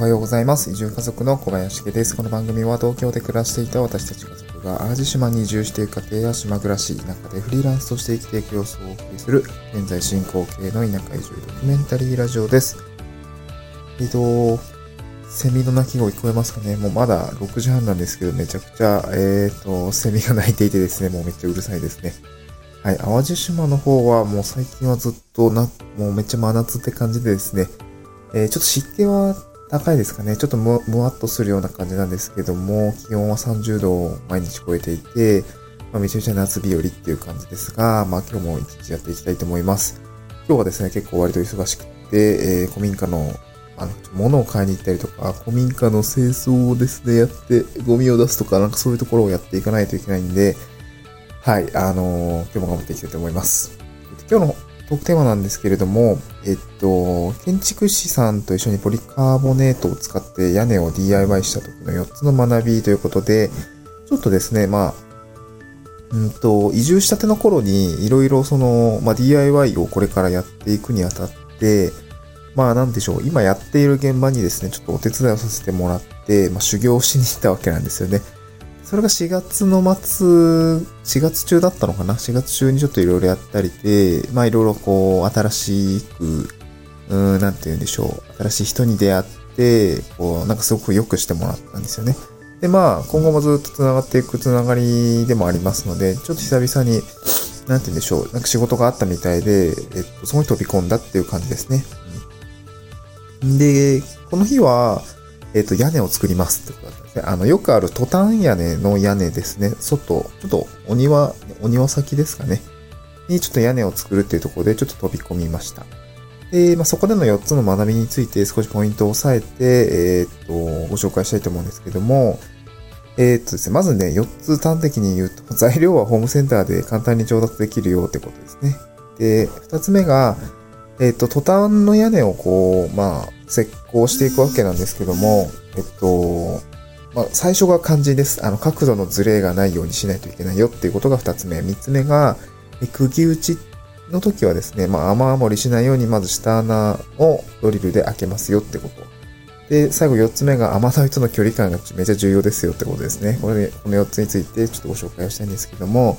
はようございます。移住家族の小林家です。この番組は東京で暮らしていた私たち家族が淡路島に移住している家庭や島暮らし、田舎でフリーランスとして生きていく様子をお送りする、現在進行形の田舎移住ドキュメンタリーラジオです。えっと、セミの鳴き声聞こえますかね？もうまだ6時半なんですけど、めちゃくちゃ、えっ、と、セミが鳴いていてですね、もうめっちゃうるさいですね。はい、淡路島の方はもう最近はずっとな、もうめっちゃ真夏って感じでですね、えー、ちょっと湿気は高いですかね。ちょっとむ、むわっとするような感じなんですけども、気温は30度を毎日超えていて、まあ、めちゃめちゃ夏日和っていう感じですが、まあ今日も一日やっていきたいと思います。今日はですね、結構割と忙しくて、えー、古民家の、あの、物を買いに行ったりとか、古民家の清掃をですね、やって、ゴミを出すとか、なんかそういうところをやっていかないといけないんで、はい、あのー、今日も頑張っていきたいと思います。今日のトークテーマなんですけれども、えっと、建築士さんと一緒にポリカーボネートを使って屋根を DIY した時の4つの学びということで、ちょっとですね、まあ、うんと、移住したての頃に、いろいろその、まあ、DIY をこれからやっていくにあたって、まあなんでしょう、今やっている現場にですね、ちょっとお手伝いをさせてもらって、まあ修行しに行ったわけなんですよね。それが4月の末、4月中だったのかな ?4 月中にちょっといろいろやったりで、まあいろいろこう、新しく、うん、なんて言うんでしょう。新しい人に出会って、こう、なんかすごく良くしてもらったんですよね。で、まあ、今後もずっと繋がっていく繋がりでもありますので、ちょっと久々に、なんて言うんでしょう。なんか仕事があったみたいで、えっと、そこに飛び込んだっていう感じですね。うん、で、この日は、えっ、と、屋根を作りますってことだったんですね。あの、よくあるトタン屋根の屋根ですね。外、ちょっとお庭、お庭先ですかね。にちょっと屋根を作るっていうところでちょっと飛び込みました。で、まあ、そこでの4つの学びについて少しポイントを押さえて、えっ、と、ご紹介したいと思うんですけども、えっ、とですね、まずね、4つ端的に言うと、材料はホームセンターで簡単に調達できるよってことですね。で、2つ目が、えっ、と、トタンの屋根をこう、まあ、石膏していくわけなんですけども、えっと、まあ、最初が肝心です。あの、角度のズレがないようにしないといけないよっていうことが二つ目。三つ目が、釘打ちの時はですね、まあ、雨漏りしないようにまず下穴をドリルで開けますよってこと。で、最後四つ目が雨どいとの距離感がめちゃ重要ですよってことですね。これで、この四つについてちょっとご紹介をしたいんですけども、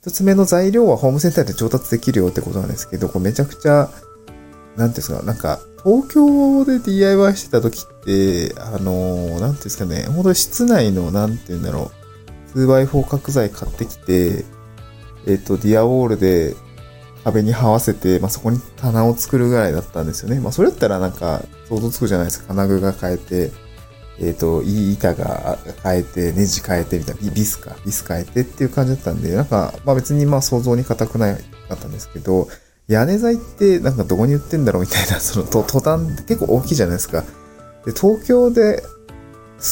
一つ目の材料はホームセンターで調達できるよってことなんですけど、これめちゃくちゃ、なんですか、なんか、東京で DIY してた時って、あの、なんですかね、本当に室内の、なんていうんだろう、2x4 角材買ってきて、えっ、ー、と、ディアウォールで壁に這わせて、まあ、そこに棚を作るぐらいだったんですよね。まあ、それだったらなんか、想像つくじゃないですか。金具が変えて、えっ、と、いい板が変えて、ネジ変えてみたいな、ビスか、ビス変えてっていう感じだったんで、なんか、まあ別にまあ想像に固くないかったんですけど、屋根材ってなんかどこに売ってんだろうみたいな、その途端って結構大きいじゃないですか。で、東京で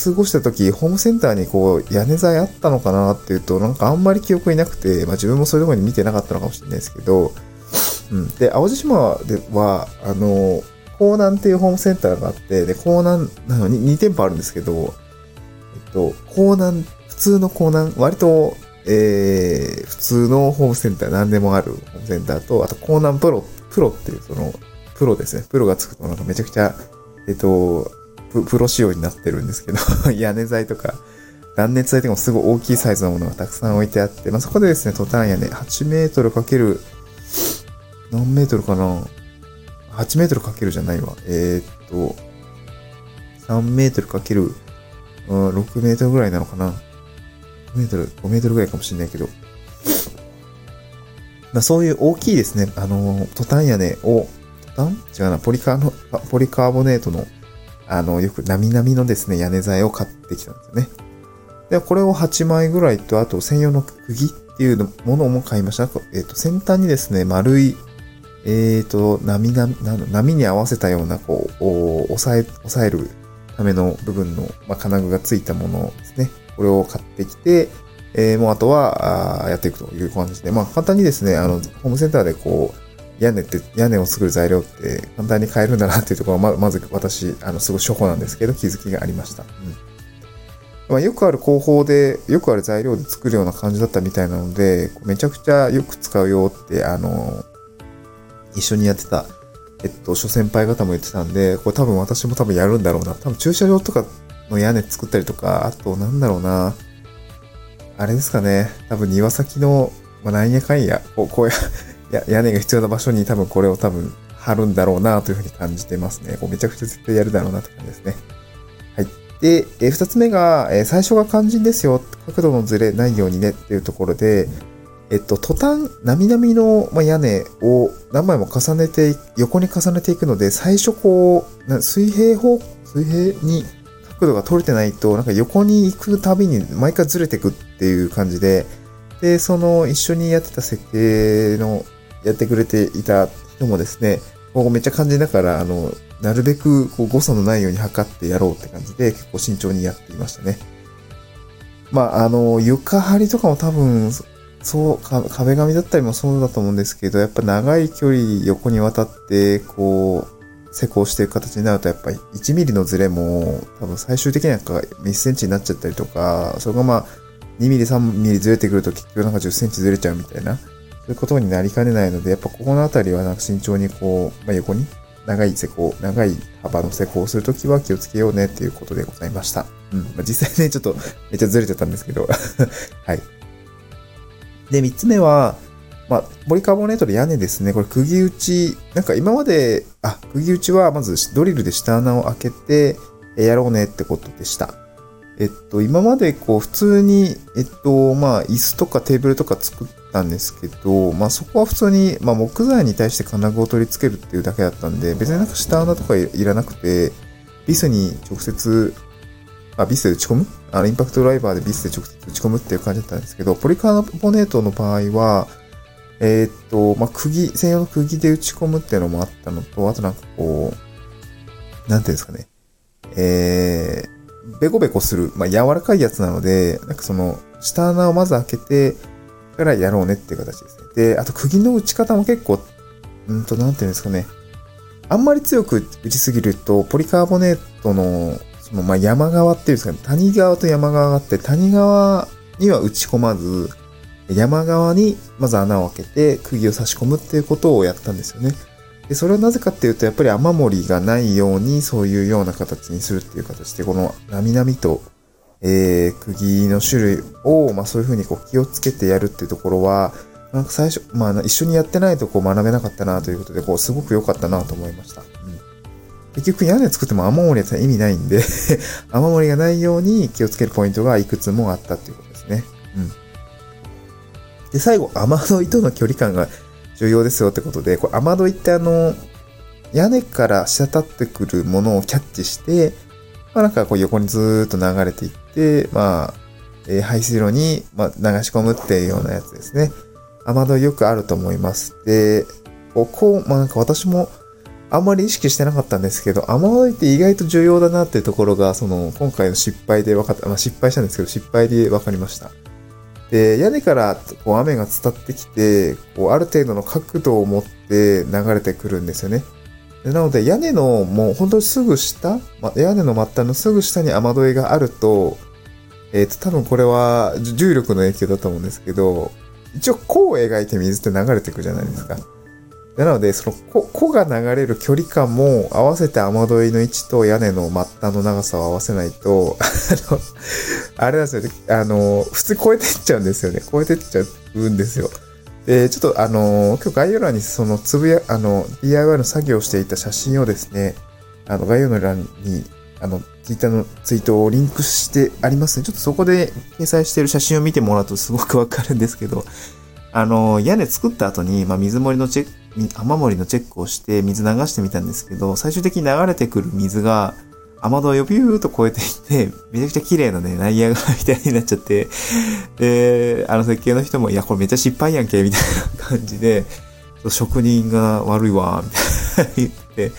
過ごした時、ホームセンターにこう屋根材あったのかなっていうと、なんかあんまり記憶になくて、まあ自分もそういうとこに見てなかったのかもしれないですけど、うん。で、淡路島では、あの、江南っていうホームセンターがあって、で、江南なのに2店舗あるんですけど、えっと、江南、普通の江南、割とえー、普通のホームセンター、何でもあるホームセンターと、あと、コーナンプロ、プロっていう、その、プロですね。プロがつくとなんかめちゃくちゃ、えっと、プロ仕様になってるんですけど 屋根材とか、断熱材とかもすごい大きいサイズのものがたくさん置いてあって、まあ、そこでですね、トタン屋根、8メートルかける、何メートルかな ?8 メートルかけるじゃないわ。えー、っと、3メートルかける、6メートルぐらいなのかな？メートル、5メートルぐらいかもしれないけど、まあ、そういう大きいですね、あの、トタン屋根を、トタン？違うな、ポリカーの、ポリカーボネートの、あの、よくなみなみのですね、屋根材を買ってきたんですよね。で、これを8枚ぐらいと、あと専用の釘っていうものも買いました。えっ、ー、と、先端にですね、丸い、えっ、ー、と、波波、波に合わせたような、こう、押さえ、押さえるための部分の、まあ、金具がついたもの。これを買ってきて、えー、もうあとは、あやっていくという感じで、まあ簡単にですね、あの、ホームセンターでこう、屋根って、屋根を作る材料って簡単に買えるんだなっていうところは、ままず私、あの、すごい初歩なんですけど、気づきがありました。うん。まあ、よくある工法で、よくある材料で作るような感じだったみたいなので、めちゃくちゃよく使うよって、あの、一緒にやってたえっと、諸先輩方も言ってたんで、これ多分私も多分やるんだろうな。多分駐車場とかの屋根作ったりとか、あとなんだろうな。あれですかね。多分庭先の、まあ、なんやかんや、こう、こうや、屋根が必要な場所に多分これを多分貼るんだろうなというふうに感じてますね。こうめちゃくちゃ絶対やるだろうなって感じですね。はい。で、えー、二つ目が、え、最初が肝心ですよ。角度のずれないようにねっていうところで、えっと、途端、なみなみの屋根を何枚も重ねて、横に重ねていくので、最初こう、水平方、水平に角度が取れてないと、なんか横に行くたびに毎回ずれてくっていう感じで、で、その一緒にやってた設計の、やってくれていた人もですね、こうめっちゃ感じながら、あの、なるべくこう誤差のないように測ってやろうって感じで、結構慎重にやっていましたね。まあ、あの、床張りとかも多分、そう、壁紙だったりもそうだと思うんですけど、やっぱ長い距離横にわたって、こう、施工していく形になると、やっぱり1ミリのズレも、多分最終的には1センチになっちゃったりとか、それがまあ、2ミリ、3ミリずれてくると結局なんか10センチずれちゃうみたいな、そういうことになりかねないので、やっぱここのあたりはなんか慎重にこう、まあ、横に長い施工、長い幅の施工をするときは気をつけようねっていうことでございました。うん。まあ、実際ね、ちょっとめっちゃずれてたんですけど はい。で、三つ目は、まあ、ポリカーボネートで屋根ですね。これ、釘打ち、なんか今まで、あ、釘打ちはまずドリルで下穴を開けて、やろうねってことでした。えっと、今までこう、普通に、えっと、まあ、椅子とかテーブルとか作ったんですけど、まあ、そこは普通に、まあ、木材に対して金具を取り付けるっていうだけだったんで、別になんか下穴とかいらなくて、ビスに直接あ、ビスで打ち込む？あの、インパクトドライバーでビスで直接打ち込むっていう感じだったんですけど、ポリカーボネートの場合は、えー、っと、まあ、釘、専用の釘で打ち込むっていうのもあったのと、あとなんかこう、なんていうんですかね。えー、ベコベコする、まあ、柔らかいやつなので、なんかその、下穴をまず開けて、からやろうねっていう形ですね。で、あと釘の打ち方も結構、うんと、なんていうんですかね。あんまり強く打ちすぎると、ポリカーボネートのそのまあ山側っていうんですかね、谷側と山側があって、谷側には打ち込まず、山側にまず穴を開けて釘を差し込むっていうことをやったんですよね。で、それはなぜかっていうと、やっぱり雨漏りがないようにそういうような形にするっていう形で、このなみなみと、えー、釘の種類を、まあそういうふうにこう気をつけてやるっていうところは、なんか最初、まあ一緒にやってないとこう学べなかったなということで、こうすごく良かったなと思いました。うん結局屋根作っても雨漏りやったら意味ないんで 雨漏りがないように気をつけるポイントがいくつもあったっていうことですね。うん。で、最後、雨どいとの距離感が重要ですよってことで、これ雨どいってあの、屋根から滴ってくるものをキャッチして、まあなんかこう横にずーっと流れていって、まあ、えー、排水路に、まあ、流し込むっていうようなやつですね。雨どいよくあると思います。で、ここ、まあなんか私もあんまり意識してなかったんですけど、雨漏りって意外と重要だなっていうところが、その、今回の失敗で分かった、まあ、失敗したんですけど、失敗で分かりました。で、屋根からこう雨が伝ってきて、こうある程度の角度を持って流れてくるんですよね。なので、屋根のもう本当にすぐ下、ま、屋根の末端のすぐ下に雨どいがあると、えっ、ー、と、多分これは重力の影響だと思うんですけど、一応弧を描いて水って流れてくじゃないですか。なので、その子が流れる距離感も合わせて雨どいの位置と屋根の末端の長さを合わせないと、あの、あれなんですよね、あの、普通超えてっちゃうんですよね。超えてっちゃうんですよ。で、ちょっとあの、今日概要欄にそのつぶや、あの、DIY の作業をしていた写真をですね、あの、概要欄に、あの、ツイッターのツイートをリンクしてありますね。ちょっとそこで掲載している写真を見てもらうとすごくわかるんですけど、あの、屋根作った後に、まあ、水漏りのチェック、雨漏りのチェックをして水流してみたんですけど、最終的に流れてくる水が雨戸をビューと超えていって、めちゃくちゃ綺麗なね、ナイアガみたいになっちゃって、で、あの設計の人も、いや、これめっちゃ失敗やんけ、みたいな感じで、職人が悪いわ、みたいな言って、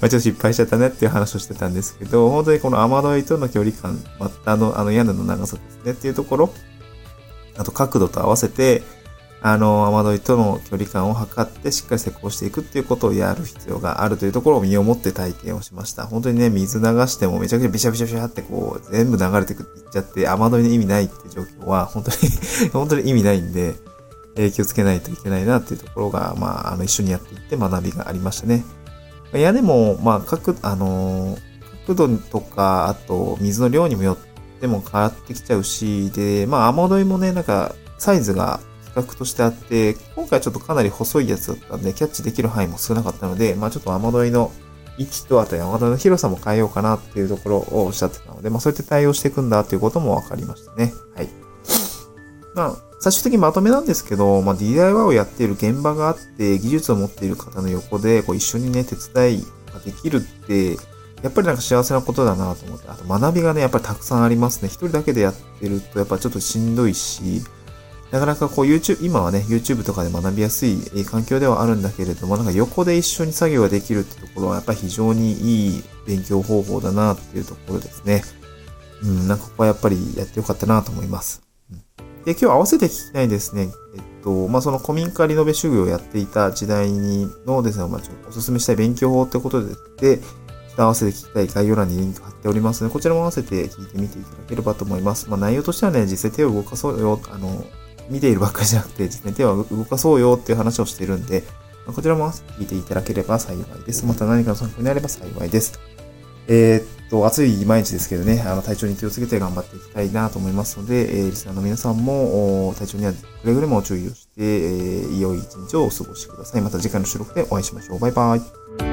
まあ、ちょっと失敗しちゃったねっていう話をしてたんですけど、本当にこの雨どいとの距離感、またあの、あの屋根の長さですねっていうところ、あと角度と合わせて、あの、雨どいとの距離感を測ってしっかり施工していくっていうことをやる必要があるというところを身をもって体験をしました。本当にね、水流してもめちゃくちゃビシャビシャビシャってこう、全部流れてくっちゃって、雨どいの意味ないって状況は、本当に 本当に意味ないんで、えー、気をつけないといけないなっていうところが、まあ、あの、一緒にやっていって学びがありましたね。屋根も、まあ、角、あの角度とか、あと、水の量にもよっても変わってきちゃうし、で、まあ、雨どいもね、なんか、サイズが比較としてあって、今回ちょっとかなり細いやつだったんで、キャッチできる範囲も少なかったので、まあ、ちょっと雨どいの位置と、あと雨どいの広さも変えようかなっていうところをおっしゃってたので、まあ、そうやって対応していくんだっていうことも分かりましたね。はい。まあ、最終的にまとめなんですけど、まあ、DIY をやっている現場があって、技術を持っている方の横で、こう一緒にね、手伝いができるって、やっぱりなんか幸せなことだなと思って、あと学びがね、やっぱりたくさんありますね。一人だけでやってると、やっぱちょっとしんどいし、なかなかこう YouTube、今はね、YouTube とかで学びやすい環境ではあるんだけれども、なんか横で一緒に作業ができるってところは、やっぱり非常にいい勉強方法だなっていうところですね。うん、なんかここはやっぱりやってよかったなと思います。で、今日合わせて聞きたいですね。えっと、まあ、その古民家リノベ修行をやっていた時代にのですね、まあ、ちょっとお勧めしたい勉強法ってことで、で、合わせて聞きたい概要欄にリンク貼っておりますので、こちらも合わせて聞いてみていただければと思います。まあ、内容としてはね、実際手を動かそうよ、あの、見ているばっかりじゃなくて、実際手は動かそうよっていう話をしているんで、ま、こちらも聞いていただければ幸いです。また何かの参考になれば幸いです。えー、っと、暑い毎日ですけどね、あの、体調に気をつけて頑張っていきたいなと思いますので、えー、リスナーの皆さんも、体調にはくれぐれも注意をして、えー、良い一日をお過ごしください。また次回の収録でお会いしましょう。バイバイ。